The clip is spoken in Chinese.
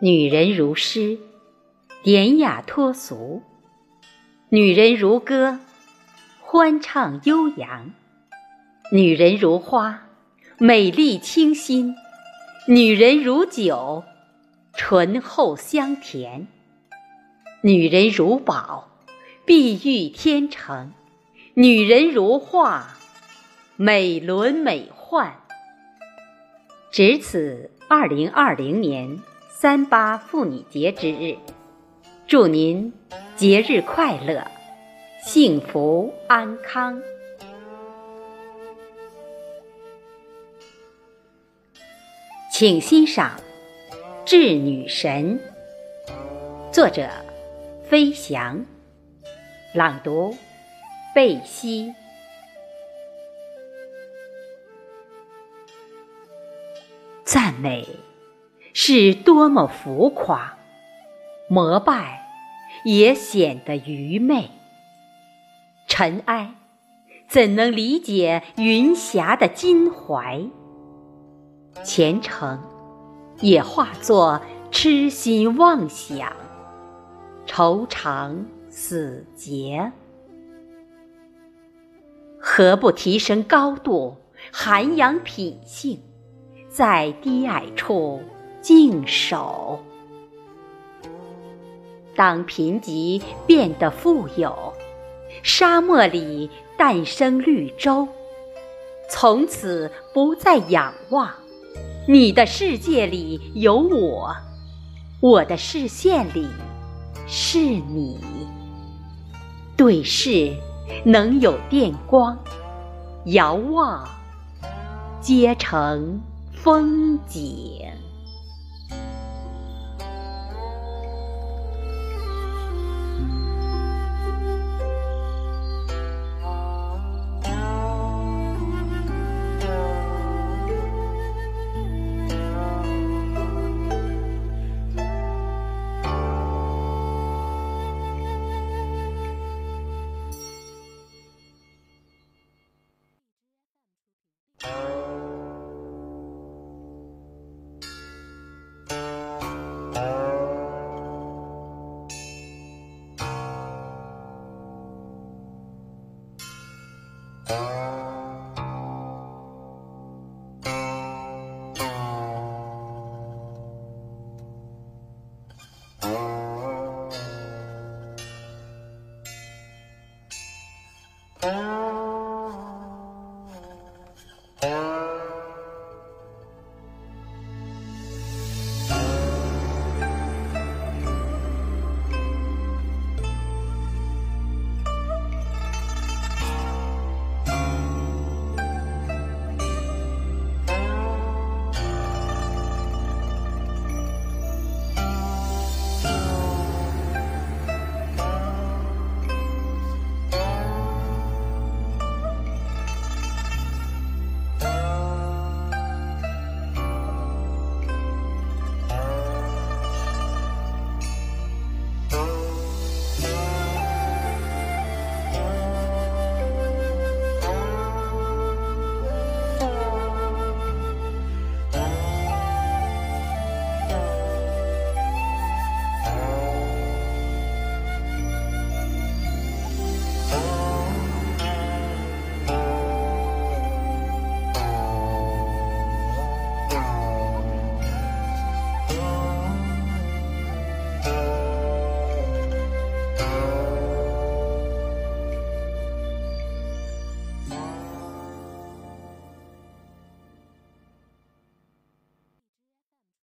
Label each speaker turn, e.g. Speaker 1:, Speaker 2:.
Speaker 1: 女人如诗，典雅脱俗；女人如歌，欢畅悠扬；女人如花，美丽清新；女人如酒，醇厚香甜；女人如宝，碧玉天成；女人如画，美轮美奂。值此二零二零年。三八妇女节之日，祝您节日快乐，幸福安康。请欣赏《致女神》，作者飞翔，朗读贝西。赞美。是多么浮夸，膜拜也显得愚昧。尘埃怎能理解云霞的襟怀？虔诚也化作痴心妄想，愁肠死结。何不提升高度，涵养品性，在低矮处？静守。当贫瘠变得富有，沙漠里诞生绿洲，从此不再仰望。你的世界里有我，我的视线里是你。对视能有电光，遥望皆成风景。